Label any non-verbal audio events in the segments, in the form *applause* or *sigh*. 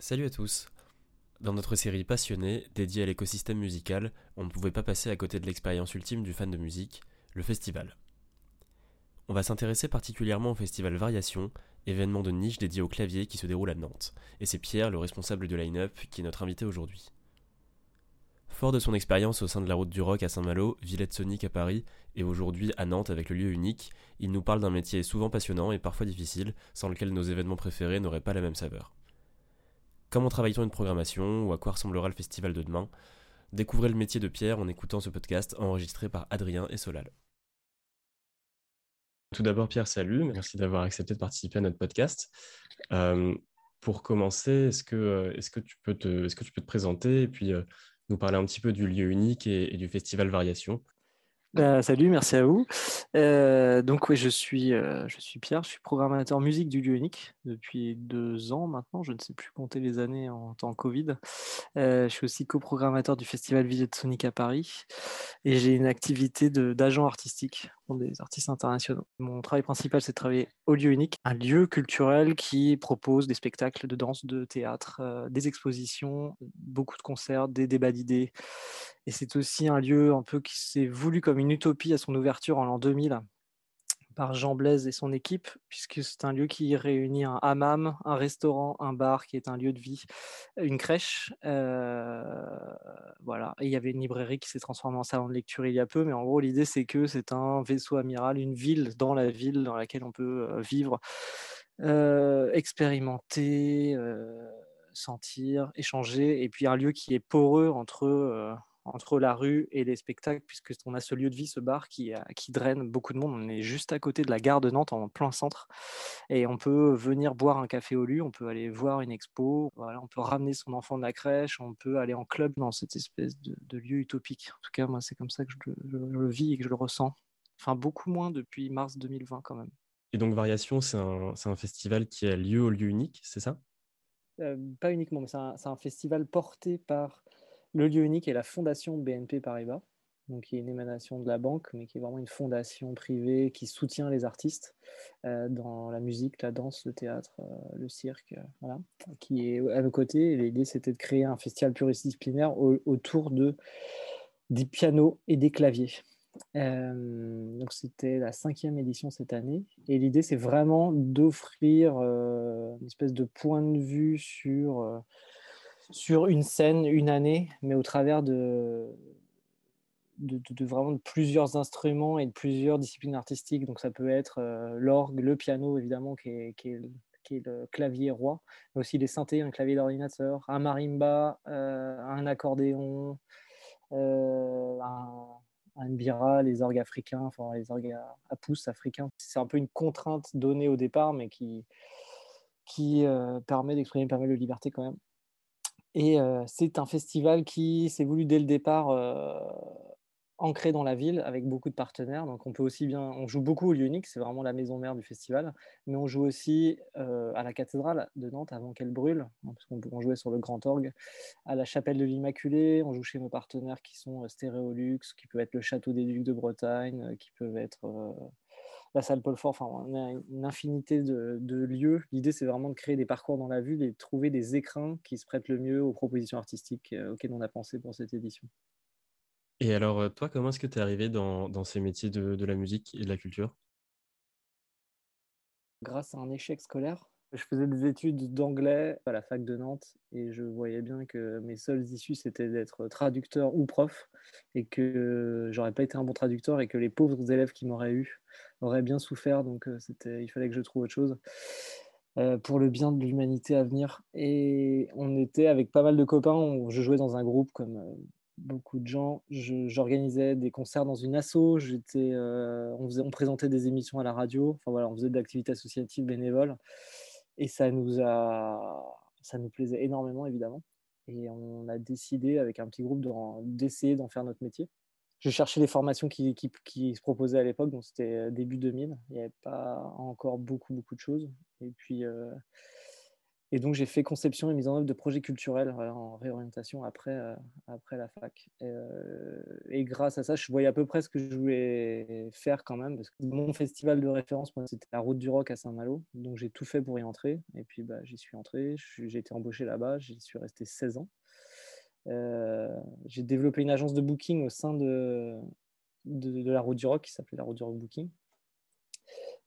Salut à tous. Dans notre série Passionné, dédiée à l'écosystème musical, on ne pouvait pas passer à côté de l'expérience ultime du fan de musique, le festival. On va s'intéresser particulièrement au festival Variation, événement de niche dédié au clavier qui se déroule à Nantes, et c'est Pierre, le responsable du line-up, qui est notre invité aujourd'hui. Fort de son expérience au sein de la route du rock à Saint-Malo, Villette Sonic à Paris, et aujourd'hui à Nantes avec le lieu unique, il nous parle d'un métier souvent passionnant et parfois difficile, sans lequel nos événements préférés n'auraient pas la même saveur. Comment travaille-t-on une programmation ou à quoi ressemblera le festival de demain? Découvrez le métier de Pierre en écoutant ce podcast enregistré par Adrien et Solal. Tout d'abord, Pierre, salut. Merci d'avoir accepté de participer à notre podcast. Euh, pour commencer, est-ce que, est que, tu peux te, est-ce que tu peux te présenter et puis euh, nous parler un petit peu du lieu unique et du festival Variation? Bah, salut, merci à vous. Euh, donc oui, je suis, euh, je suis Pierre, je suis programmateur musique du lieu depuis deux ans maintenant, je ne sais plus compter les années en temps Covid. Euh, je suis aussi coprogrammateur du festival Visite Sonic à Paris et j'ai une activité d'agent artistique des artistes internationaux. Mon travail principal, c'est de travailler au lieu unique, un lieu culturel qui propose des spectacles de danse, de théâtre, des expositions, beaucoup de concerts, des débats d'idées et c'est aussi un lieu un peu qui s'est voulu comme une utopie à son ouverture en l'an 2000 par Jean Blaise et son équipe, puisque c'est un lieu qui réunit un hammam, un restaurant, un bar qui est un lieu de vie, une crèche. Euh, voilà. Et il y avait une librairie qui s'est transformée en salon de lecture il y a peu, mais en gros, l'idée, c'est que c'est un vaisseau amiral, une ville dans la ville dans laquelle on peut euh, vivre, euh, expérimenter, sentir, échanger, et puis un lieu qui est poreux entre entre la rue et les spectacles, puisque on a ce lieu de vie, ce bar qui, euh, qui draine beaucoup de monde. On est juste à côté de la gare de Nantes, en plein centre, et on peut venir boire un café au lieu, on peut aller voir une expo, voilà, on peut ramener son enfant de la crèche, on peut aller en club dans cette espèce de, lieu utopique. En tout cas, moi, c'est comme ça que je, le vis et que je le ressens. Enfin, beaucoup moins depuis mars 2020 quand même. Et donc, Variation, c'est un, un, festival qui a lieu au lieu unique, c'est ça? Euh, Pas uniquement, mais c'est un, un, festival porté par le lieu unique est la fondation BNP Paribas, donc qui est une émanation de la banque, mais qui est vraiment une fondation privée qui soutient les artistes euh, dans la musique, la danse, le théâtre, euh, le cirque, euh, voilà, qui est à nos côtés. L'idée, c'était de créer un festival pluridisciplinaire autour de, des pianos et des claviers. donc c'était la cinquième édition cette année et l'idée c'est vraiment d'offrir une espèce de point de vue sur sur une scène, une année, mais au travers de, de, vraiment de plusieurs instruments et de plusieurs disciplines artistiques. Donc ça peut être euh, l'orgue, le piano évidemment, qui est, le clavier roi, mais aussi les synthés, un clavier d'ordinateur, un marimba, euh, un accordéon, euh, un, les orgues africains, enfin les orgues à, pouces africains. C'est un peu une contrainte donnée au départ, mais qui, qui permet d'exprimer pas mal de liberté quand même. Et c'est un festival qui s'est voulu dès le départ euh, ancré dans la ville avec beaucoup de partenaires. Donc on peut aussi bien, on joue beaucoup au Unique, c'est vraiment la maison mère du festival, mais on joue aussi à la cathédrale de Nantes avant qu'elle brûle, hein, parce qu'on jouait sur le Grand Orgue, à la chapelle de l'Immaculée, on joue chez nos partenaires qui sont Stéréolux, qui peut être le Château des Ducs de Bretagne, qui peuvent être la salle Paul Fort, enfin, on a une infinité de, lieux. L'idée, c'est vraiment de créer des parcours dans la ville et de trouver des écrins qui se prêtent le mieux aux propositions artistiques euh, auxquelles on a pensé pour cette édition. Et alors, euh, toi, comment est-ce que tu es arrivé dans, ces métiers de la musique et de la culture? Grâce à un échec scolaire, je faisais des études d'anglais à la fac de Nantes et je voyais bien que mes seules issues c'était d'être traducteur ou prof et que j'aurais pas été un bon traducteur et que les pauvres élèves qui m'auraient eu auraient bien souffert. Donc euh, c'était il fallait que je trouve autre chose euh, pour le bien de l'humanité à venir. Et on était avec pas mal de copains. Je jouais dans un groupe comme euh, beaucoup de gens. J'organisais des concerts dans une asso. J'étais on, on présentait des émissions à la radio. Enfin voilà on faisait de l'activité associative bénévole et ça nous a, ça nous plaisait énormément, évidemment. Et on a décidé, avec un petit groupe, d'essayer d'en faire notre métier. Je cherchais les formations qui, se proposaient à l'époque, donc c'était début 2000. Il n'y avait pas encore beaucoup, beaucoup de choses. Et puis, euh, Et donc, j'ai fait conception et mise en œuvre de projets culturels en réorientation après, euh, après la fac. Euh, et, grâce à ça, je voyais à peu près ce que je voulais faire quand même. Parce que mon festival de référence, c'était la Route du Rock à Saint-Malo. Donc, j'ai tout fait pour y entrer. Et puis, bah, j'y suis entré. J'ai été embauché là-bas. J'y suis resté 16 ans. Euh, j'ai développé une agence de booking au sein de, de, de la Route du Rock qui s'appelait la Route du Rock Booking.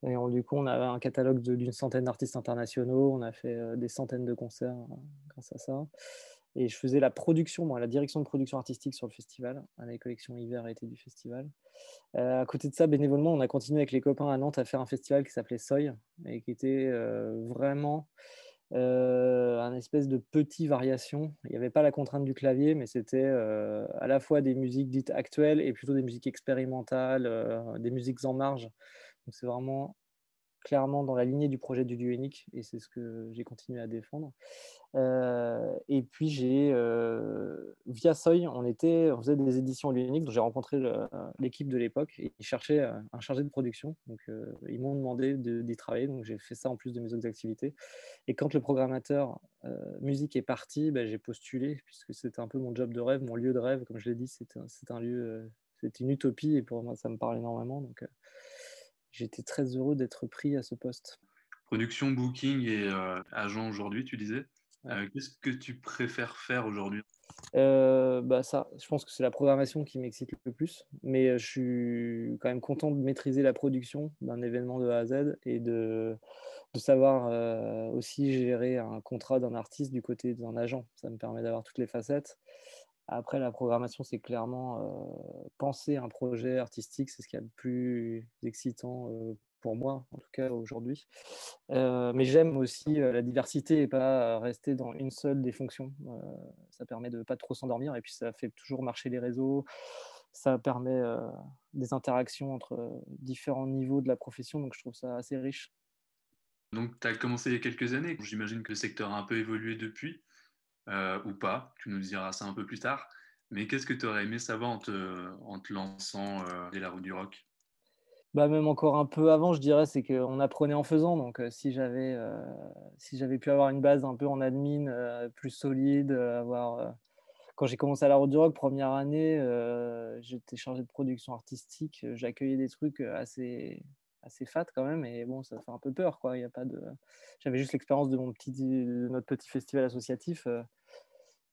Et du coup, on avait un catalogue d'une centaine d'artistes internationaux. On a fait euh, des centaines de concerts euh, grâce à ça. Et je faisais la production, moi, la direction de production artistique sur le festival, les collections hiver et été du festival. Euh, à côté de ça, bénévolement, on a continué avec les copains à Nantes à faire un festival qui s'appelait Soy et qui était vraiment un espèce de petit variation. Il n'y avait pas la contrainte du clavier, mais c'était à la fois des musiques dites actuelles et plutôt des musiques expérimentales, des musiques en marge c'est vraiment clairement dans la lignée du projet du lieu unique et c'est ce que j'ai continué à défendre. Euh, et puis j'ai euh, via Soy, on faisait des éditions lieu unique, donc j'ai rencontré l'équipe de l'époque et ils cherchaient euh, un chargé de production. Donc ils m'ont demandé d'y travailler, donc j'ai fait ça en plus de mes autres activités. Et quand le programmateur musique est parti, ben, j'ai postulé puisque c'était un peu mon job de rêve, mon lieu de rêve, comme je l'ai dit, c'était un, lieu, c'était une utopie et pour moi ça me parle énormément. Donc j'étais très heureux d'être pris à ce poste. Production, booking et euh, agent aujourd'hui, tu disais. Euh, qu'est-ce que tu préfères faire aujourd'hui? Euh, bah ça, je pense que c'est la programmation qui m'excite le plus, mais je suis quand même content de maîtriser la production d'un événement de A à Z et de, de savoir aussi gérer un contrat d'un artiste du côté d'un agent. Ça me permet d'avoir toutes les facettes. Après, la programmation, c'est clairement euh, penser un projet artistique, c'est ce qui est le plus excitant euh, pour moi, en tout cas aujourd'hui. Euh, mais j'aime aussi la diversité et pas rester dans une seule des fonctions. ça permet de pas trop s'endormir et puis ça fait toujours marcher les réseaux. Ça permet des interactions entre différents niveaux de la profession, donc je trouve ça assez riche. Donc, tu as commencé il y a quelques années. J'imagine que le secteur a un peu évolué depuis. Euh, ou pas. Tu nous diras ça un peu plus tard. Mais qu'est-ce que tu aurais aimé savoir en te, lançant euh, la route du rock? Bah même encore un peu avant, je dirais, c'est qu'on apprenait en faisant. Donc, euh, si j'avais si j'avais pu avoir une base un peu en admin plus solide, avoir quand j'ai commencé à la route du rock, première année, j'étais chargé de production artistique. J'accueillais des trucs assez assez fat quand même et bon ça fait un peu peur quoi il y a pas de j'avais juste l'expérience de mon petit notre petit festival associatif euh,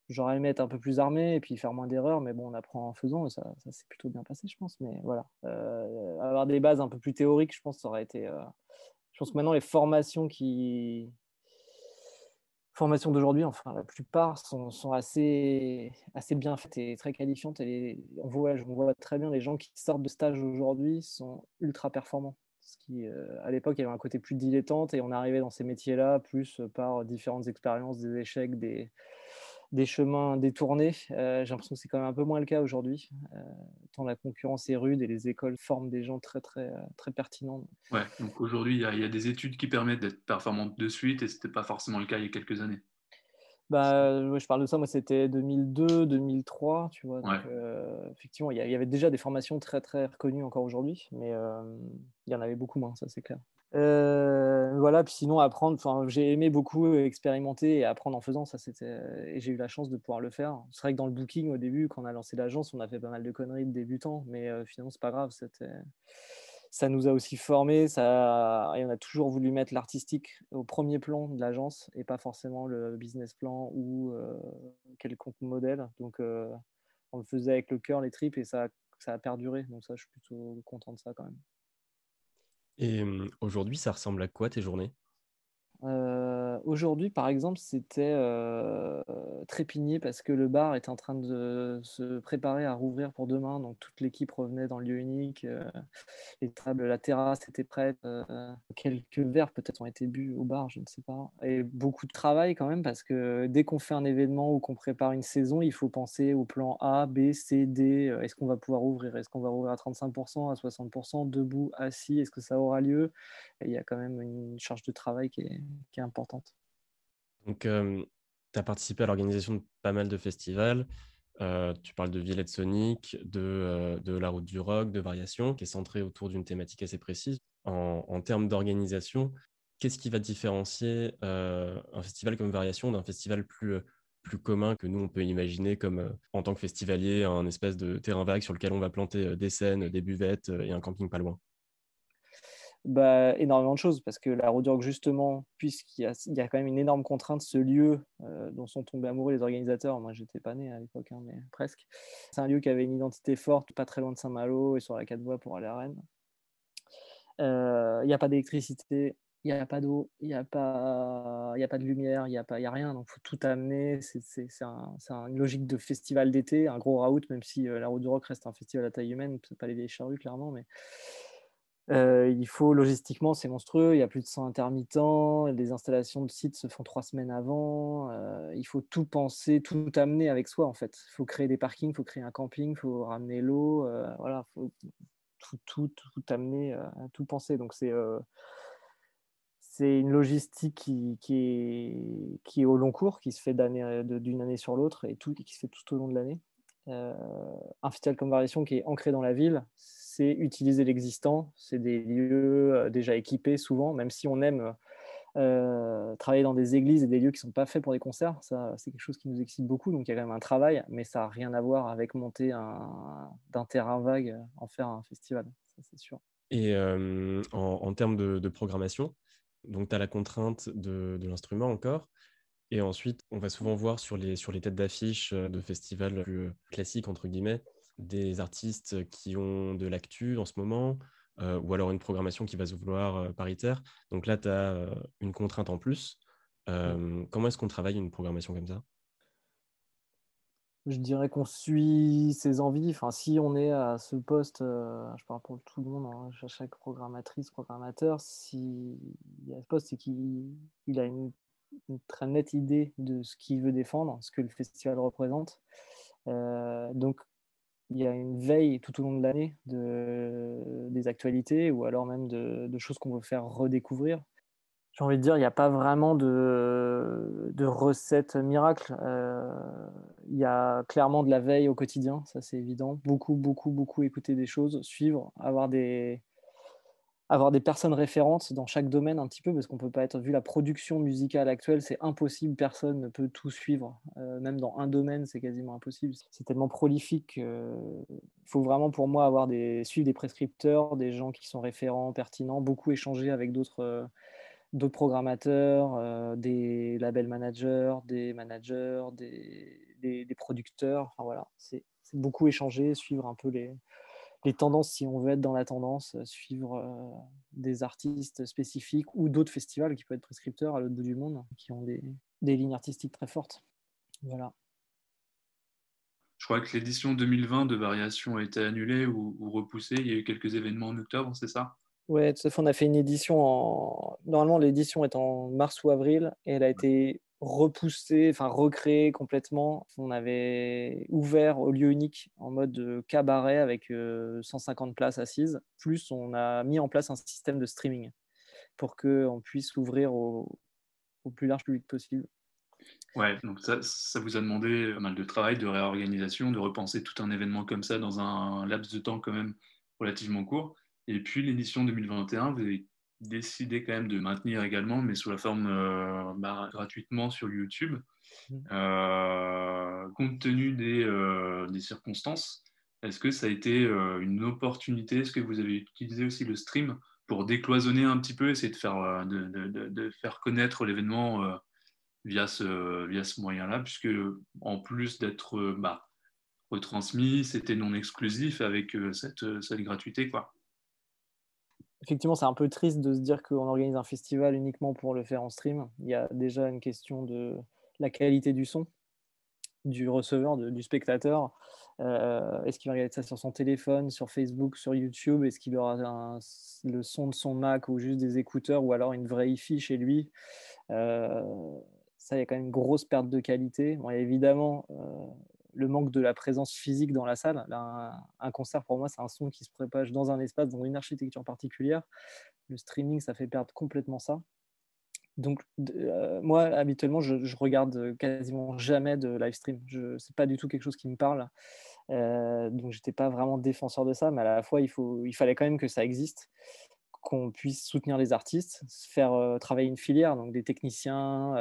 j'aurais aimé être un peu plus armé et puis faire moins d'erreurs mais bon on apprend en faisant et ça, ça s'est plutôt bien passé je pense mais voilà euh, avoir des bases un peu plus théoriques je pense ça aurait été euh, je pense que maintenant les formations qui formations d'aujourd'hui, enfin la plupart sont, sont, assez, assez bien faites et très qualifiantes. Et on, voit, on voit très bien les gens qui sortent de stage aujourd'hui sont ultra performants qui, euh, à l'époque, il y avait un côté plus dilettante et on arrivait dans ces métiers-là plus euh, par différentes expériences, des échecs, des, des chemins détournés. Euh, j'ai l'impression que c'est quand même un peu moins le cas aujourd'hui, tant la concurrence est rude et les écoles forment des gens très, très, très pertinents. Ouais, donc aujourd'hui, il y, a des études qui permettent d'être performantes de suite et ce n'était pas forcément le cas il y a quelques années. Bah, je parle de ça, moi c'était 2002, 2003, tu vois. Euh, effectivement, il y, avait déjà des formations très très reconnues encore aujourd'hui, mais euh, il y en avait beaucoup moins, ça c'est clair. Euh, voilà, puis sinon apprendre, j'ai aimé beaucoup expérimenter et apprendre en faisant, ça c'était, et j'ai eu la chance de pouvoir le faire. C'est vrai que dans le booking au début, quand on a lancé l'agence, on a fait pas mal de conneries de débutants, mais finalement c'est pas grave, c'était ça nous a aussi formés. Ça, et on a toujours voulu mettre l'artistique au premier plan de l'agence et pas forcément le business plan ou euh, quelconque modèle. Donc, euh, on le faisait avec le cœur, les tripes et ça, ça a perduré. Donc, ça, je suis plutôt content de ça quand même. Et hum, aujourd'hui, ça ressemble à quoi tes journées? Euh, aujourd'hui, par exemple, c'était euh, trépigné parce que le bar est en train de se préparer à rouvrir pour demain. Donc, toute l'équipe revenait dans le lieu unique. Euh, les tables, la terrasse était prête. quelques verres peut-être ont été bu au bar, je ne sais pas. Et beaucoup de travail quand même parce que dès qu'on fait un événement ou qu'on prépare une saison, il faut penser au plan A, B, C, D. Est-ce qu'on va pouvoir ouvrir Est-ce qu'on va rouvrir à 35%, à 60%, debout, assis Est-ce que ça aura lieu? Il y a quand même une charge de travail qui est qui est importante. Donc, euh, tu as participé à l'organisation de pas mal de festivals. Euh, tu parles de Villette Sonic, de, euh, de, La Route du Rock, de Variation, qui est centrée autour d'une thématique assez précise. En, en termes d'organisation, qu'est-ce qui va différencier un festival comme Variation d'un festival plus, plus commun que nous, on peut imaginer comme en tant que festivalier, un espèce de terrain vague sur lequel on va planter des scènes, des buvettes et un camping pas loin? Bah, énormément de choses parce que la Road justement, puisqu'il y a, quand même une énorme contrainte, ce lieu dont sont tombés amoureux les organisateurs, moi j'étais pas né à l'époque, hein, mais presque, c'est un lieu qui avait une identité forte, pas très loin de Saint-Malo et sur la 4 voies pour aller à Rennes. Il n'y a pas d'électricité, il n'y a pas d'eau, il n'y a, pas, a pas de lumière, il n'y a, a rien, donc il faut tout amener. C'est un, une logique de festival d'été, un gros route, même si la Route du Rock reste un festival à taille humaine, pas les vieilles charrues clairement, mais euh, il faut logistiquement, c'est monstrueux. Il y a plus de 100 intermittents. Les installations de sites se font trois semaines avant. Euh, il faut tout penser, tout amener avec soi en fait. Il faut créer des parkings, il faut créer un camping, il faut ramener l'eau. Euh, voilà, faut tout, tout, tout amener, tout penser. Donc c'est c'est une logistique qui, qui est au long cours, qui se fait d'une année sur l'autre et tout, qui se fait tout au long de l'année. un festival comme Variation qui est ancré dans la ville, c'est utiliser l'existant. C'est des lieux euh, déjà équipés souvent, même si on aime euh, travailler dans des églises et des lieux qui ne sont pas faits pour des concerts. Ça, c'est quelque chose qui nous excite beaucoup. Donc il y a quand même un travail, mais ça n'a rien à voir avec monter d'un terrain vague en faire un festival. Ça, c'est sûr. Et euh, en, termes de, programmation, donc tu as la contrainte de, l'instrument encore. Et ensuite, on va souvent voir sur les, sur les têtes d'affiche de festivals classiques, entre guillemets, des artistes qui ont de l'actu en ce moment, euh, ou alors une programmation qui va se vouloir euh, paritaire. Donc là, tu as euh, une contrainte en plus. comment est-ce qu'on travaille une programmation comme ça? Je dirais qu'on suit ses envies. Enfin, si on est à ce poste, je parle pour tout le monde, hein, chaque programmatrice, programmateur, si il y a ce poste, c'est qu'il a une, très nette idée de ce qu'il veut défendre, ce que le festival représente. donc, il y a une veille tout au long de l'année de, des actualités ou alors même de, choses qu'on veut faire redécouvrir. J'ai envie de dire, il n'y a pas vraiment de, recette miracle. Euh, il y a clairement de la veille au quotidien, ça c'est évident. Beaucoup, beaucoup, beaucoup écouter des choses, suivre, avoir des, avoir des personnes référentes dans chaque domaine un petit peu, parce qu'on peut pas être, vu la production musicale actuelle, c'est impossible, personne ne peut tout suivre. Euh, même dans un domaine, c'est quasiment impossible. C'est tellement prolifique qu'il faut vraiment pour moi avoir des, suivre des prescripteurs, des gens qui sont référents, pertinents, beaucoup échanger avec d'autres euh, programmateurs, des labels managers, des managers, des, des, des producteurs. Enfin, voilà, c'est beaucoup échanger, suivre un peu les, les tendances, si on veut être dans la tendance, euh, suivre euh, des artistes spécifiques ou d'autres festivals qui peuvent être prescripteurs à l'autre bout du monde, qui ont des, lignes artistiques très fortes. Voilà. Je crois que l'édition 2020 de Variation a été annulée ou, repoussée. Il y a eu quelques événements en octobre, c'est ça? Oui, tout à fait. On a fait une édition en. Normalement, l'édition est en mars ou avril et elle a été repoussé, enfin recréé complètement. On avait ouvert au lieu unique en mode cabaret avec 150 euh, places assises. Plus, on a mis en place un système de streaming pour qu'on puisse l'ouvrir au, plus large public possible. Ouais, donc ça, ça vous a demandé pas mal de travail, de réorganisation, de repenser tout un événement comme ça dans un laps de temps quand même relativement court. Et puis l'édition 2021, vous avez décidé quand même de maintenir également, mais sous la forme euh, bah, gratuitement sur YouTube. Mmh. Euh, compte tenu des, euh, des circonstances, est-ce que ça a été une opportunité? Est-ce que vous avez utilisé aussi le stream pour décloisonner un petit peu, essayer de faire, de, de, de faire connaître l'événement via ce, via ce moyen-là, puisque en plus d'être bah, retransmis, c'était non exclusif avec cette, cette gratuité. quoi effectivement, c'est un peu triste de se dire qu'on organise un festival uniquement pour le faire en stream. Il y a déjà une question de la qualité du son, du receveur, du spectateur. Euh, est-ce qu'il va regarder ça sur son téléphone, sur Facebook, sur YouTube? Est-ce qu'il aura le son de son Mac ou juste des écouteurs ou alors une vraie hi chez lui? Euh, Ça, il y a quand même une grosse perte de qualité. Bon, évidemment, euh, le manque de la présence physique dans la salle. un, concert, pour moi, c'est un son qui se propage dans un espace, dans une architecture particulière. Le streaming, ça fait perdre complètement ça. Donc, euh, moi, habituellement, je, regarde quasiment jamais de live stream. Ce n'est pas du tout quelque chose qui me parle. Euh, donc, j'étais pas vraiment défenseur de ça, mais à la fois, il, faut, il fallait quand même que ça existe qu'on puisse soutenir les artistes, faire travailler une filière, donc des techniciens,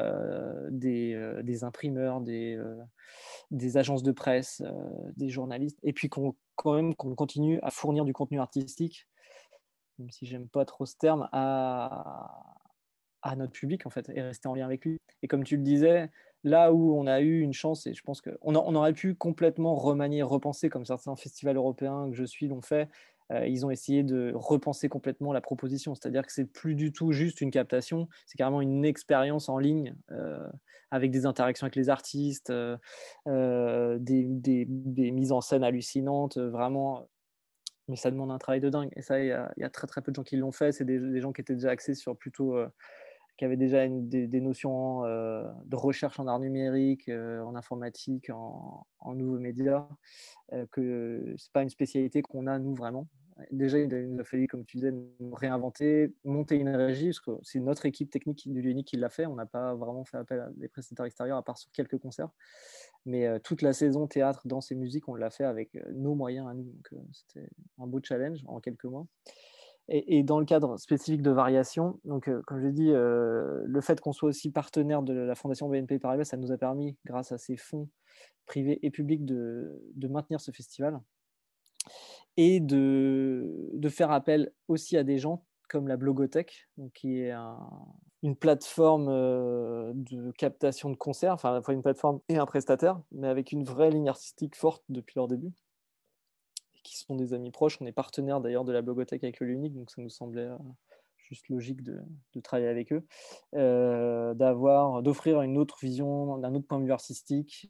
des, imprimeurs, des, agences de presse, des journalistes, et puis qu'on quand même qu'on continue à fournir du contenu artistique, même si j'aime pas trop ce terme, à, notre public en fait, et rester en lien avec lui. Et comme tu le disais, là où on a eu une chance, et je pense qu'on on aurait pu complètement remanier, repenser, comme certains festivals européens que je suis l'ont fait, ils ont essayé de repenser complètement la proposition. C'est-à-dire que c'est plus du tout juste une captation, c'est carrément une expérience en ligne euh, avec des interactions avec les artistes, euh, des, mises en scène hallucinantes, vraiment. Mais ça demande un travail de dingue. Et ça, il y, a très très peu de gens qui l'ont fait. C'est des, gens qui étaient déjà axés sur plutôt qui avaient déjà des, notions de recherche en art numérique, en informatique, en, nouveaux médias, que ce n'est pas une spécialité qu'on a, nous, vraiment déjà, il nous a fallu, comme tu disais, réinventer, monter une régie, parce que c'est notre équipe technique du Unique qui l'a fait. On n'a pas vraiment fait appel à des prestataires extérieurs, à part sur quelques concerts. Mais euh, toute la saison théâtre, danse et musique, on l'a fait avec euh, nos moyens à nous. Donc, euh, c'était un beau challenge en quelques mois. Et, dans le cadre spécifique de variation, donc, comme je l'ai dit, le fait qu'on soit aussi partenaire de la Fondation BNP Paribas, ça nous a permis, grâce à ces fonds privés et publics, de, maintenir ce festival et de, faire appel aussi à des gens comme la Blogothèque, qui est une plateforme euh, de captation de concerts, enfin à la fois une plateforme et un prestataire, mais avec une vraie ligne artistique forte depuis leur début, qui sont des amis proches. On est partenaire d'ailleurs de la Blogothèque avec le Lunique, donc ça nous semblait euh, juste logique de, travailler avec eux, euh, d'avoir, d'offrir une autre vision, d'un autre point de vue artistique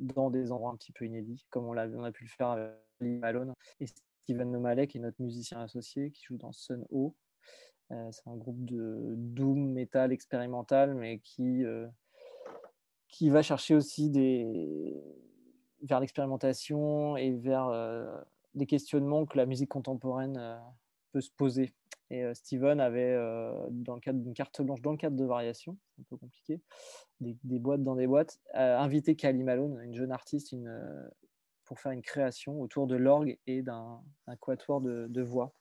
dans des endroits un petit peu inédits, comme on, a, on a pu le faire avec Lee Malone et Steven Nomalek, qui est notre musicien associé, qui joue dans Sun O. Euh, c'est un groupe de doom metal expérimental, mais qui, euh, qui va chercher aussi des... vers l'expérimentation et vers euh, des questionnements que la musique contemporaine peut se poser. Et Steven avait, dans le cadre d'une carte blanche, dans le cadre de variation, un peu compliqué, des, boîtes dans des boîtes, invité Kali Malone, une jeune artiste, pour faire une création autour de l'orgue et d'un quatuor de, voix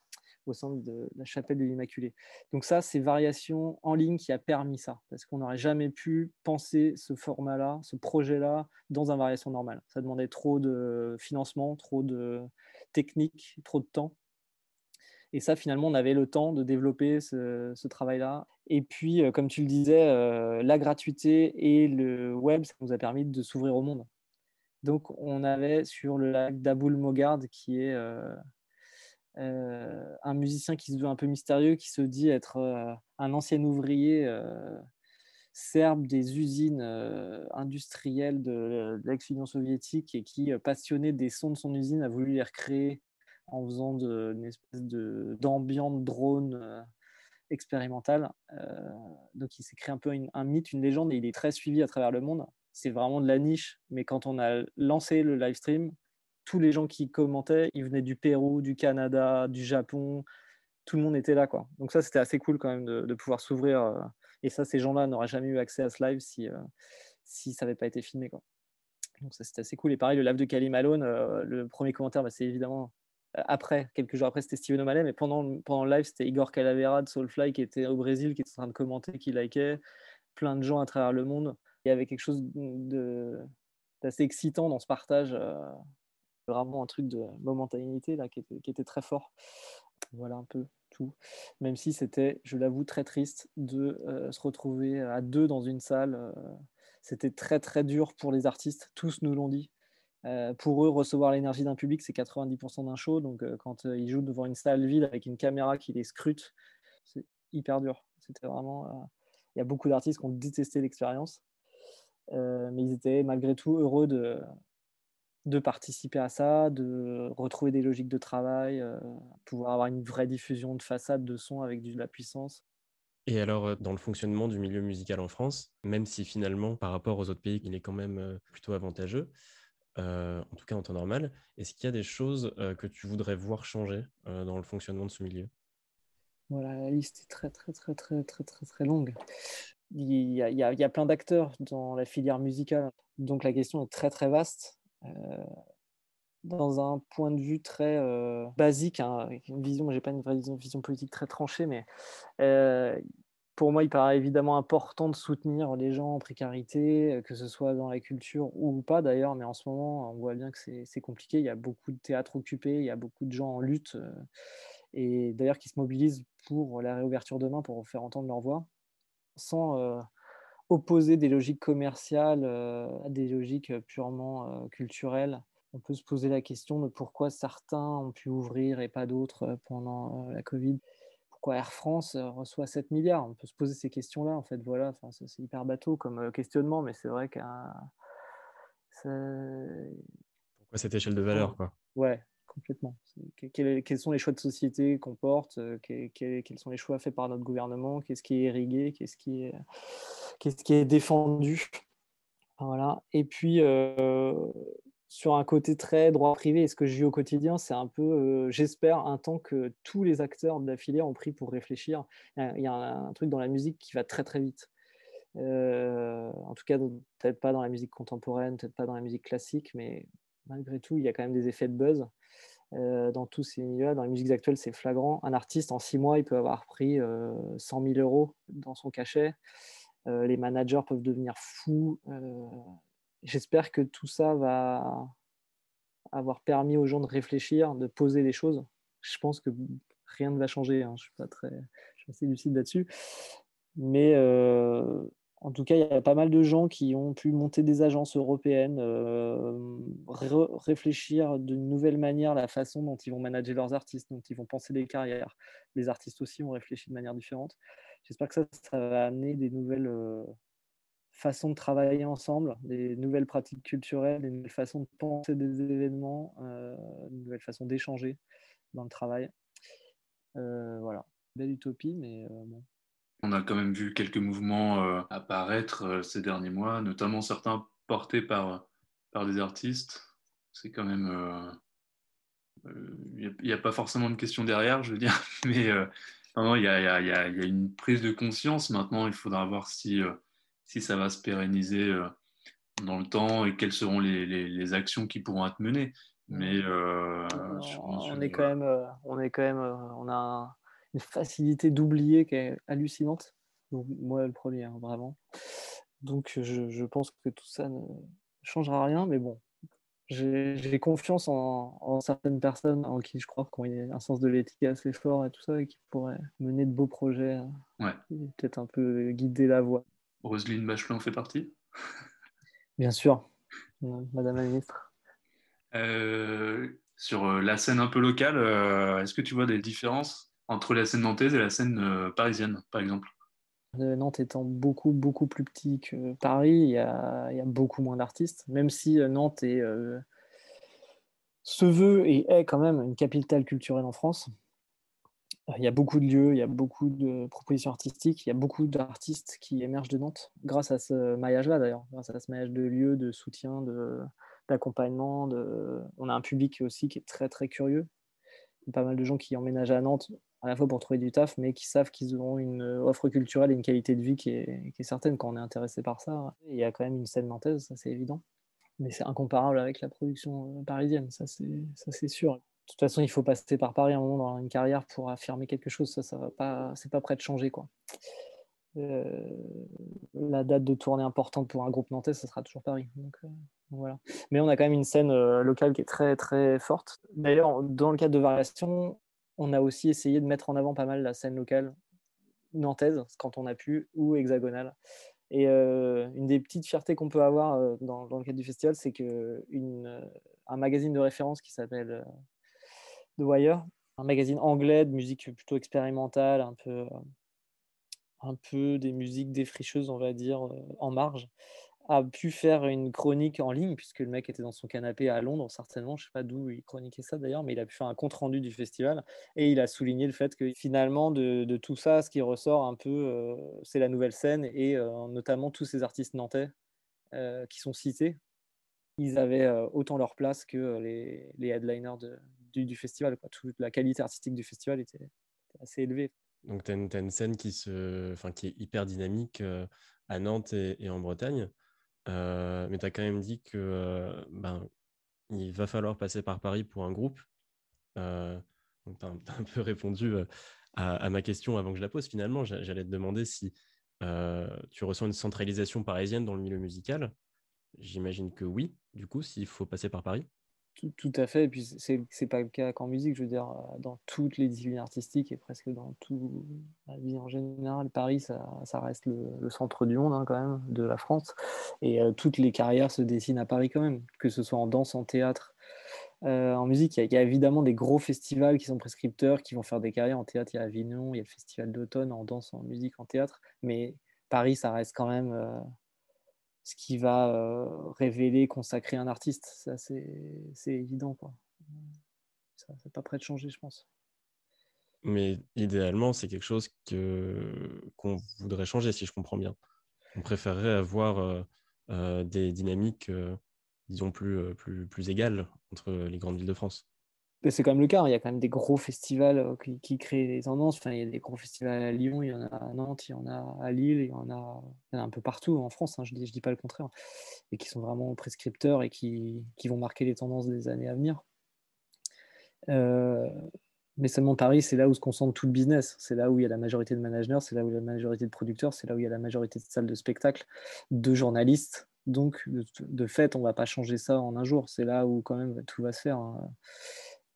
au sein de la chapelle de l'Immaculée. Donc ça, c'est variation en ligne qui a permis ça, parce qu'on n'aurait jamais pu penser ce format-là, ce projet-là, dans un variation normale. Ça demandait trop de financement, trop de technique, trop de temps. Et ça, finalement, on avait le temps de développer ce, travail-là. Et puis, euh, comme tu le disais, euh, la gratuité et le web, ça nous a permis de s'ouvrir au monde. Donc, on avait sur le lac d'Aboul Mogard, qui est euh, un musicien qui se veut un peu mystérieux, qui se dit être un ancien ouvrier serbe des usines industrielles de, l'ex-Union soviétique et qui, passionné des sons de son usine, a voulu les recréer en faisant une espèce d'ambiance drone euh, expérimentale. Euh, donc il s'est créé un peu un mythe, une légende, et il est très suivi à travers le monde. C'est vraiment de la niche, mais quand on a lancé le live stream, tous les gens qui commentaient, ils venaient du Pérou, du Canada, du Japon, tout le monde était là. Quoi. Donc ça, c'était assez cool quand même de, pouvoir s'ouvrir. Euh, et ça, ces gens-là n'auraient jamais eu accès à ce live si, si ça n'avait pas été filmé. Quoi. Donc ça, c'était assez cool. Et pareil, le live de Kali Malone, le premier commentaire, bah, c'est évidemment après, quelques jours après, c'était Steven O'Malley, mais pendant, pendant le live, c'était Igor Calavera de Soulfly qui était au Brésil, qui était en train de commenter, qui likait, plein de gens à travers le monde. Il y avait quelque chose d'assez excitant dans ce partage, euh, vraiment un truc de momentanéité là, qui, était, très fort. Voilà un peu tout. Même si c'était, je l'avoue, très triste de euh, se retrouver à deux dans une salle. Euh, c'était très très dur pour les artistes, tous nous l'ont dit. Euh, pour eux, recevoir l'énergie d'un public, c'est 90% d'un show. Donc, quand ils jouent devant une salle vide avec une caméra qui les scrute, c'est hyper dur. C'était vraiment. Il y a beaucoup d'artistes qui ont détesté l'expérience, mais ils étaient malgré tout heureux de, de participer à ça, de retrouver des logiques de travail, pouvoir avoir une vraie diffusion de façade de son avec de la puissance. Et alors, dans le fonctionnement du milieu musical en France, même si finalement, par rapport aux autres pays, il est quand même plutôt avantageux, euh, en tout cas en temps normal. Est-ce qu'il y a des choses euh, que tu voudrais voir changer euh, dans le fonctionnement de ce milieu? Voilà, la liste est très très très très très très très longue. Il y a, il y a, plein d'acteurs dans la filière musicale, donc la question est très très vaste. Dans un point de vue très basique, hein, une vision, j'ai pas une, vision, vision, politique très tranchée, mais pour moi, il paraît évidemment important de soutenir les gens en précarité, que ce soit dans la culture ou pas d'ailleurs, mais en ce moment, on voit bien que c'est compliqué. Il y a beaucoup de théâtres occupés, il y a beaucoup de gens en lutte, et d'ailleurs qui se mobilisent pour la réouverture demain, pour faire entendre leur voix, sans opposer des logiques commerciales à des logiques purement culturelles. On peut se poser la question de pourquoi certains ont pu ouvrir et pas d'autres pendant la Covid pourquoi Air France euh, reçoit 7 milliards? On peut se poser ces questions-là, en fait. Voilà, enfin, c'est hyper bateau comme euh, questionnement, mais c'est vrai qu'un. Pourquoi cette échelle de valeur, quoi? Ouais, complètement. Quels, sont les choix de société qu'on porte euh, quels, sont les choix faits par notre gouvernement? Qu'est-ce qui est irrigué? Qu'est-ce qui est, qu'est-ce qui est défendu Voilà. Et puis, sur un côté très droit privé, ce que je vis au quotidien, c'est un peu, euh, j'espère, un temps que tous les acteurs de la filière ont pris pour réfléchir. Il y a, un, truc dans la musique qui va très très vite. Euh, en tout cas, peut-être pas dans la musique contemporaine, peut-être pas dans la musique classique, mais malgré tout, il y a quand même des effets de buzz euh, dans tous ces milieux Dans les musiques actuelles, c'est flagrant. Un artiste, en six mois, il peut avoir pris 100 000 euros dans son cachet. Les managers peuvent devenir fous j'espère que tout ça va avoir permis aux gens de réfléchir, de poser les choses. Je pense que rien ne va changer. Hein. Je suis pas très, assez lucide là-dessus. Mais euh, en tout cas, il y a pas mal de gens qui ont pu monter des agences européennes, euh, réfléchir d'une nouvelle manière la façon dont ils vont manager leurs artistes, dont ils vont penser des carrières. Les artistes aussi ont réfléchi de manière différente. J'espère que ça, ça va amener des nouvelles, euh, façon de travailler ensemble, des nouvelles pratiques culturelles, des nouvelles façons de penser des événements, euh, une nouvelle façon d'échanger dans le travail. Euh, voilà, belle utopie, mais euh, bon. On a quand même vu quelques mouvements apparaître ces derniers mois, notamment certains portés par, par des artistes. C'est quand même. Il n'y a, pas forcément de question derrière, je veux dire, *laughs* mais il y, a, y, a, une prise de conscience. Maintenant, il faudra voir si si ça va se pérenniser euh, dans le temps et quelles seront les, actions qui pourront être menées. Mais euh, on, est quand même, euh, on est quand même, on a une facilité d'oublier qui est hallucinante. moi, le premier, hein, vraiment. Donc, je, pense que tout ça ne changera rien, mais bon, j'ai confiance en, certaines personnes en qui je crois qu'on a un sens de l'éthique assez fort et tout ça, et qui pourraient mener de beaux projets, peut-être un peu guider la voie. Roselyne Bachelot en fait partie? Bien sûr, Madame la ministre. Euh, sur euh, la scène un peu locale, euh, est-ce que tu vois des différences entre la scène nantaise et la scène parisienne, par exemple? Nantes étant beaucoup, beaucoup plus petit que Paris, il y a, beaucoup moins d'artistes, même si Nantes est, se veut et est quand même une capitale culturelle en France. Il y a beaucoup de lieux, il y a beaucoup de propositions artistiques, il y a beaucoup d'artistes qui émergent de Nantes grâce à ce maillage-là d'ailleurs, grâce à ce maillage de lieux, de soutien, d'accompagnement. De... On a un public aussi qui est très très curieux. Pas mal de gens qui emménagent à Nantes à la fois pour trouver du taf, mais qui savent qu'ils auront une offre culturelle et une qualité de vie qui est, certaine quand on est intéressé par ça. Il y a quand même une scène nantaise, ça c'est évident. Mais c'est incomparable avec la production parisienne, ça c'est sûr de toute façon, il faut passer par Paris un moment dans une carrière pour affirmer quelque chose. Ça, ça va pas, c'est pas prêt de changer, quoi. Euh, la date de tournée importante pour un groupe nantais, ce sera toujours Paris. Donc, euh, voilà. Mais on a quand même une scène euh, locale qui est très très forte. D'ailleurs, dans le cadre de Variation, on a aussi essayé de mettre en avant pas mal la scène locale nantaise quand on a pu ou hexagonale. Et une des petites fiertés qu'on peut avoir dans, dans, le cadre du festival, c'est que une, un magazine de référence qui s'appelle The Wire, un magazine anglais de musique plutôt expérimentale, un peu, euh, des musiques défricheuses, on va dire, euh, en marge, a pu faire une chronique en ligne, puisque le mec était dans son canapé à Londres, certainement, je ne sais pas d'où il chroniquait ça d'ailleurs, mais il a pu faire un compte-rendu du festival, et il a souligné le fait que finalement, de, tout ça, ce qui ressort un peu, euh, c'est la nouvelle scène, et notamment tous ces artistes nantais qui sont cités, ils avaient autant leur place que les, headliners du, festival. Toute la qualité artistique du festival était, assez élevée. Donc, tu as, une scène qui, se, qui est hyper dynamique euh, à Nantes et, en Bretagne. Euh, mais tu as quand même dit que euh, ben, il va falloir passer par Paris pour un groupe. Euh, tu as, un peu répondu à, ma question avant que je la pose. Finalement, j'allais te demander si tu ressens une centralisation parisienne dans le milieu musical. J'imagine que oui, du coup, s'il faut passer par Paris. Tout, à fait. Et puis, c'est n'est pas le cas qu'en musique. Je veux dire, dans toutes les disciplines artistiques et presque dans toute la vie en général, Paris, ça, reste le, centre du monde, hein, quand même, de la France. Et toutes les carrières se dessinent à Paris, quand même, que ce soit en danse, en théâtre, euh, en musique. Il y, a, évidemment des gros festivals qui sont prescripteurs, qui vont faire des carrières en théâtre. Il y a Avignon, il y a le festival d'automne en danse, en musique, en théâtre. Mais Paris, ça reste quand même euh, ce qui va euh, révéler, consacrer un artiste. Ça, c'est évident. Quoi. Ça, c'est pas prêt de changer, je pense. Mais idéalement, c'est quelque chose que, qu'on voudrait changer, si je comprends bien. On préférerait avoir des dynamiques disons, plus, euh, plus, plus égale entre les grandes villes de France. C'est quand même le cas, hein. il y a quand même des gros festivals euh, qui, créent des tendances. Enfin, il y a des gros festivals à Lyon, il y en a à Nantes, il y en a à Lille, il y en a, un peu partout en France, hein, je ne dis, pas le contraire, et qui sont vraiment prescripteurs et qui, qui, vont marquer les tendances des années à venir. Euh, mais seulement Paris, c'est là où se concentre tout le business. C'est là où il y a la majorité de managers, c'est là où il y a la majorité de producteurs, c'est là où il y a la majorité de salles de spectacle, de journalistes, donc, de, fait, on ne va pas changer ça en un jour. C'est là où quand même tout va se faire. Hein.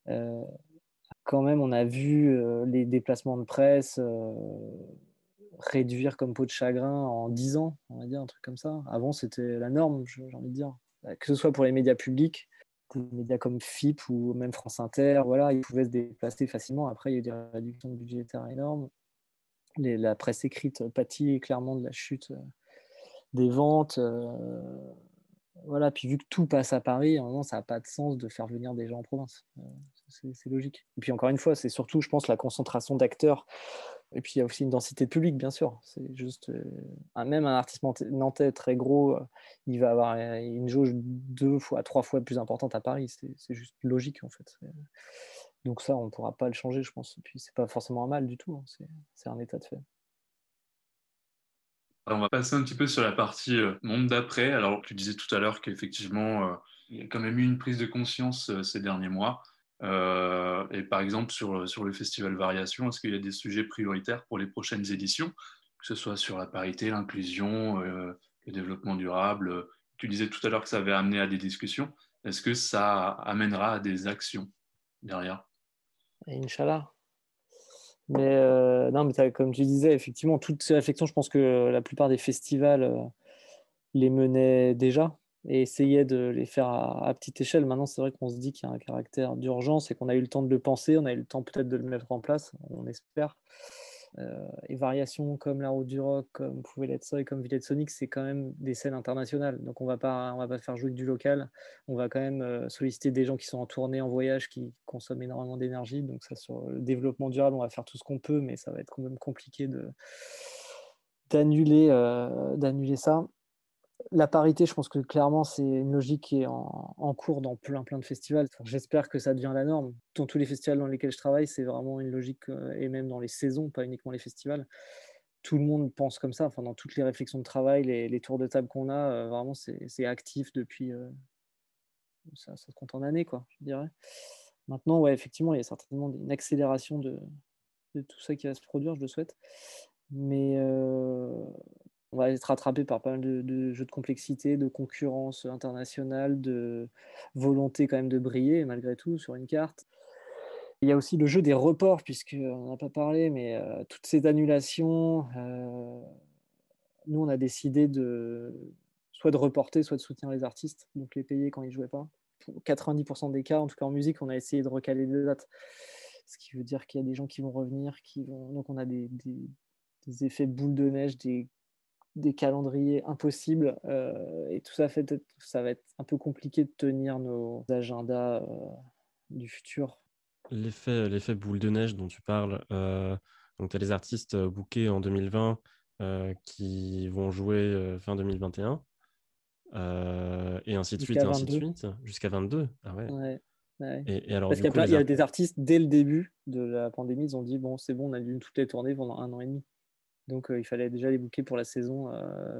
Euh, quand même, on a vu euh, les déplacements de presse euh, réduire comme peau de chagrin en 10 ans, on va dire, un truc comme ça. Avant, c'était la norme, j'ai envie de dire. Que ce soit pour les médias publics, des médias comme FIP ou même France Inter, voilà, ils pouvaient se déplacer facilement. Après, il y a eu des réductions budgétaires énormes. la presse écrite pâtit clairement de la chute des ventes. Voilà, puis vu que tout passe à Paris, à ça n'a pas de sens de faire venir des gens en province. Euh, c'est logique. Et puis encore une fois, c'est surtout, je pense, la concentration d'acteurs. Et puis il y a aussi une densité de public, bien sûr. C'est juste, euh, même un artiste nantais très gros, il va avoir une jauge deux fois, trois fois plus importante à Paris. C'est juste logique, en fait. Donc ça, on ne pourra pas le changer, je pense. Et puis c'est pas forcément un mal du tout. Hein. C'est un état de fait. On va passer un petit peu sur la partie euh, monde d'après. Alors, tu disais tout à l'heure qu'effectivement, euh, il y a quand même eu une prise de conscience euh, ces derniers mois. et par exemple, sur, sur le festival Variation, est-ce qu'il y a des sujets prioritaires pour les prochaines éditions, que ce soit sur la parité, l'inclusion, le développement durable Tu disais tout à l'heure que ça avait amené à des discussions. Est-ce que ça amènera à des actions derrière? Inch'Allah. Mais euh, non, mais comme tu disais, effectivement, toutes ces réflexions, je pense que la plupart des festivals euh, les menaient déjà et essayaient de les faire à, petite échelle. Maintenant, c'est vrai qu'on se dit qu'il y a un caractère d'urgence et qu'on a eu le temps de le penser, on a eu le temps peut-être de le mettre en place, on espère. Euh, et variations comme La Route du Rock, comme Pouvez l'être et comme Villette Sonic, c'est quand même des scènes internationales. Donc on va pas, on va pas faire jouer du local. On va quand même euh, solliciter des gens qui sont en tournée, en voyage, qui consomment énormément d'énergie. Donc ça sur le développement durable, on va faire tout ce qu'on peut, mais ça va être quand même compliqué de d'annuler euh, d'annuler ça la parité, je pense que clairement, c'est une logique qui est en, cours dans plein, plein de festivals. J'espère que ça devient la norme. Dans tous les festivals dans lesquels je travaille, c'est vraiment une logique, euh, et même dans les saisons, pas uniquement les festivals. Tout le monde pense comme ça. Enfin, dans toutes les réflexions de travail, les, tours de table qu'on a, euh, vraiment, c'est actif depuis. Euh, ça, ça, compte en années, quoi, je dirais. Maintenant, ouais, effectivement, il y a certainement une accélération de, tout ça qui va se produire, je le souhaite. Mais on va être rattrapé par pas mal de, jeux de complexité, de concurrence internationale, de volonté quand même de briller malgré tout sur une carte. Il y a aussi le jeu des reports, puisqu'on n'a pas parlé, mais euh, toutes ces annulations, euh, nous on a décidé de soit de reporter, soit de soutenir les artistes, donc les payer quand ils ne jouaient pas. Pour 90% des cas, en tout cas en musique, on a essayé de recaler des dates. Ce qui veut dire qu'il y a des gens qui vont revenir, qui vont... donc on a des, des, des effets boule de neige, des des calendriers impossibles euh, et tout ça fait ça va être un peu compliqué de tenir nos agendas euh, du futur. L'effet, l'effet boule de neige dont tu parles, euh, donc tu as les artistes bookés en 2020 qui vont jouer fin 2021 et ainsi de suite et ainsi de suite jusqu'à 22. Ah ouais. Et, alors, Parce qu'il y, a des artistes dès le début de la pandémie, ils ont dit bon c'est bon on a dû toutes les tourner pendant un an et demi. Donc il fallait déjà les booker pour la saison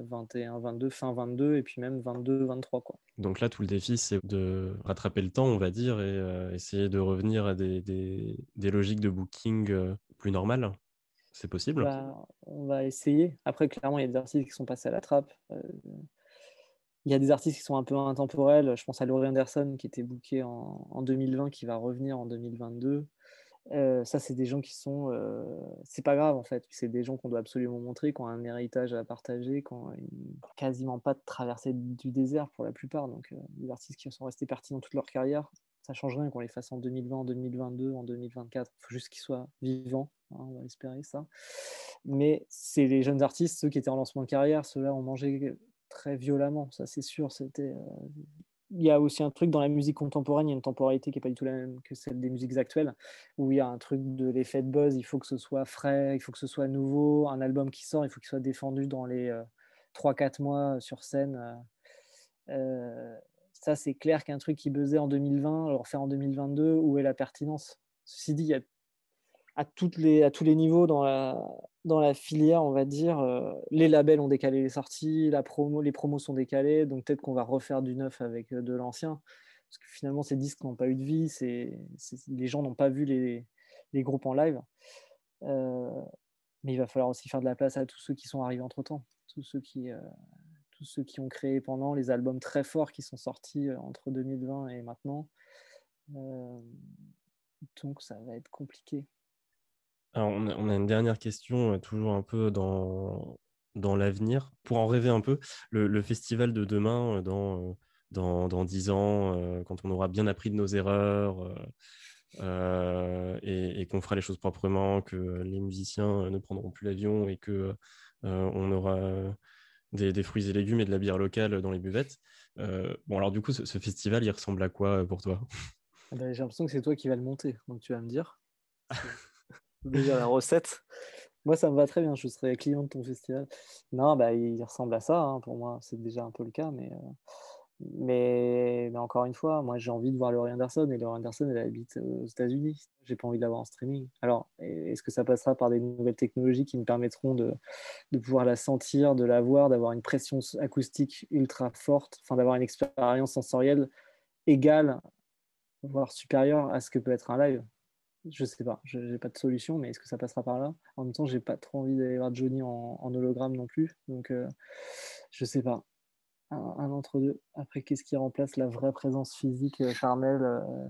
21-22, fin 22 et puis même 22-23. Quoi. Donc là, tout le défi, c'est de rattraper le temps, on va dire, et essayer de revenir à des, des, des logiques de booking plus normales. C'est possible bah, On va essayer. Après, clairement, il y a des artistes qui sont passés à la trappe. Il y a des artistes qui sont un peu intemporels. Je pense à Laurie Anderson qui était booké en, en 2020, qui va revenir en 2022 ça, c'est des gens qui sont. c'est pas grave en fait. C'est des gens qu'on doit absolument montrer, qui ont un héritage à partager, qui ont quasiment pas de traversée du désert pour la plupart. Donc, des artistes qui sont restés pertinents toute leur carrière, ça change rien qu'on les fasse en 2020, en 2022, en 2024. Il faut juste qu'ils soient vivants. Hein, on va espérer ça. Mais c'est les jeunes artistes, ceux qui étaient en lancement de carrière, ceux-là ont mangé très violemment. Ça, c'est sûr. C'était il y a aussi un truc dans la musique contemporaine, il y a une temporalité qui n'est pas du tout la même que celle des musiques actuelles, où il y a un truc de l'effet de buzz, il faut que ce soit frais, il faut que ce soit nouveau, un album qui sort, il faut qu'il soit défendu dans les 3-4 euh, mois sur scène. Euh, euh, ça, c'est clair qu'un truc qui buzzait en 2020, le refaire en 2022, où est la pertinence? Ceci dit, à, toutes les, à tous les niveaux dans la, dans la filière, on va dire, euh, les labels ont décalé les sorties, la promo, les promos sont décalés, donc peut-être qu'on va refaire du neuf avec euh, de l'ancien. Parce que finalement, ces disques n'ont pas eu de vie, les gens n'ont pas vu les, les, groupes en live. Euh, mais il va falloir aussi faire de la place à tous ceux qui sont arrivés entre-temps, tous ceux qui, tous ceux qui ont créé pendant les albums très forts qui sont sortis entre 2020 et maintenant. donc ça va être compliqué. Alors, on a, une dernière question, euh, toujours un peu dans, dans l'avenir. Pour en rêver un peu, le, festival de demain, euh, dans, euh, dans, dans 10 ans, quand on aura bien appris de nos erreurs et, qu'on fera les choses proprement, que les musiciens ne prendront plus l'avion et que on aura des, fruits et légumes et de la bière locale dans les buvettes. bon, alors du coup, ce, festival, il ressemble à quoi pour toi? Ah ben, J'ai l'impression que c'est toi qui vas le monter, donc tu vas me dire. *laughs* déjà la recette. Moi, ça me va très bien. Je serais client de ton festival. Non, bah, il ressemble à ça. Hein, pour moi, c'est déjà un peu le cas. Mais, euh, mais, mais, encore une fois, moi, j'ai envie de voir Laurie Anderson. Et Laurie Anderson, elle habite aux États-Unis. J'ai pas envie de l'avoir en streaming. Alors, est-ce que ça passera par des nouvelles technologies qui me permettront de, de pouvoir la sentir, de la voir, d'avoir une pression acoustique ultra forte, enfin, d'avoir une expérience sensorielle égale, voire supérieure à ce que peut être un live? Je sais pas, je n'ai pas de solution, mais est-ce que ça passera par là? En même temps, j'ai pas trop envie d'aller voir Johnny en, hologramme non plus, donc euh, je sais pas. Un, entre deux. Après, qu'est-ce qui remplace la vraie présence physique euh, charnelle euh,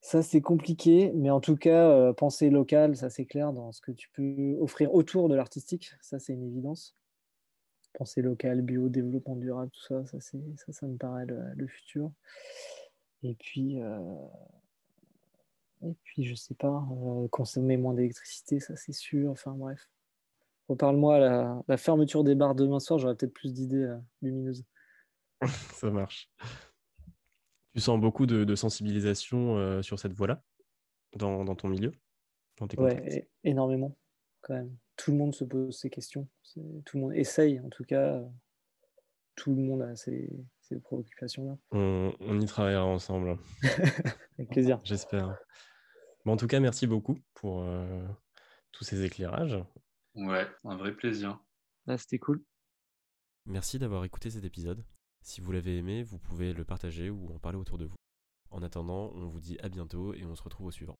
Ça, c'est compliqué, mais en tout cas, penser local, ça c'est clair dans ce que tu peux offrir autour de l'artistique, ça c'est une évidence. Penser local, bio, développement durable, tout ça, ça, ça, ça me paraît le, le futur. Et puis, et puis, je sais pas, euh, consommer moins d'électricité, ça c'est sûr. Enfin bref. Reparle-moi la, la fermeture des bars demain soir, j'aurais peut-être plus d'idées euh, lumineuses. *laughs* ça marche. Tu sens beaucoup de, sensibilisation euh, sur cette voie-là, dans, ton milieu? Dans tes énormément, quand même. Tout le monde se pose ces questions. Tout le monde essaye, en tout cas. Tout le monde a ces, préoccupations-là. On, on, y travaillera ensemble. *laughs* Avec plaisir. J'espère en tout cas, merci beaucoup pour euh, tous ces éclairages. Ouais, un vrai plaisir. Bah, C'était cool. Merci d'avoir écouté cet épisode. Si vous l'avez aimé, vous pouvez le partager ou en parler autour de vous. En attendant, on vous dit à bientôt et on se retrouve au suivant.